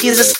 Jesus.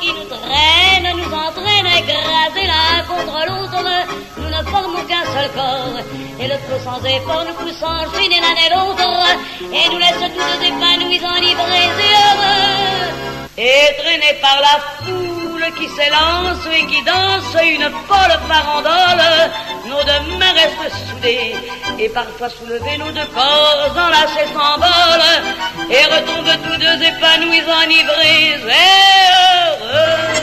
qui nous traîne nous entraîne écrasés l'un contre l'autre. Nous ne formons qu'un seul corps, et le feu sans effort nous pousse enchaîner l'un et l'autre, et nous laisse tous épanouis, enivrés et heureux. Et traînés par la foule qui s'élance et qui danse une folle farandole, nos deux mains restent soudées, et parfois soulevés, nos deux corps enlacés s'envolent, et retombent tous deux épanouis, enivrés et heureux. Oh!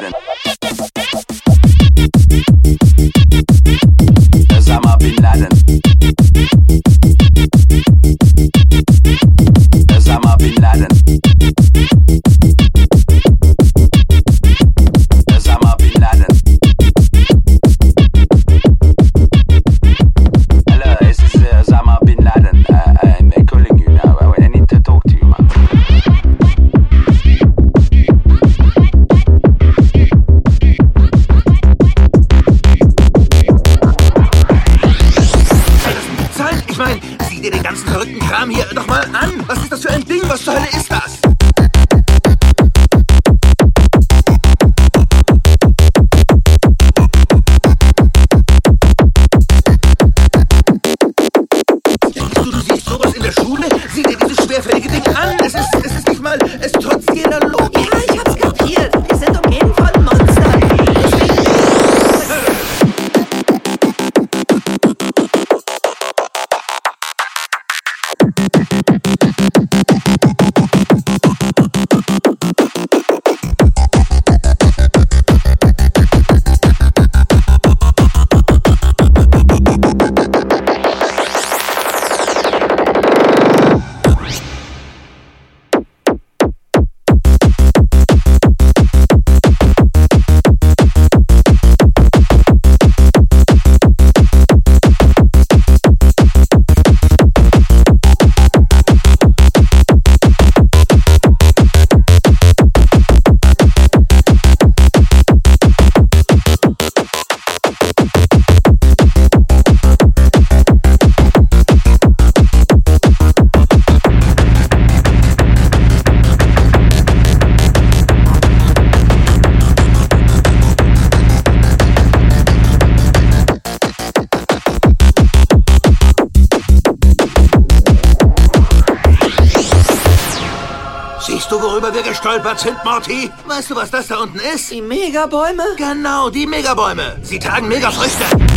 Madden. sind, Morty? Weißt du, was das da unten ist? Die Megabäume? Genau, die Megabäume. Sie tragen Megafrüchte.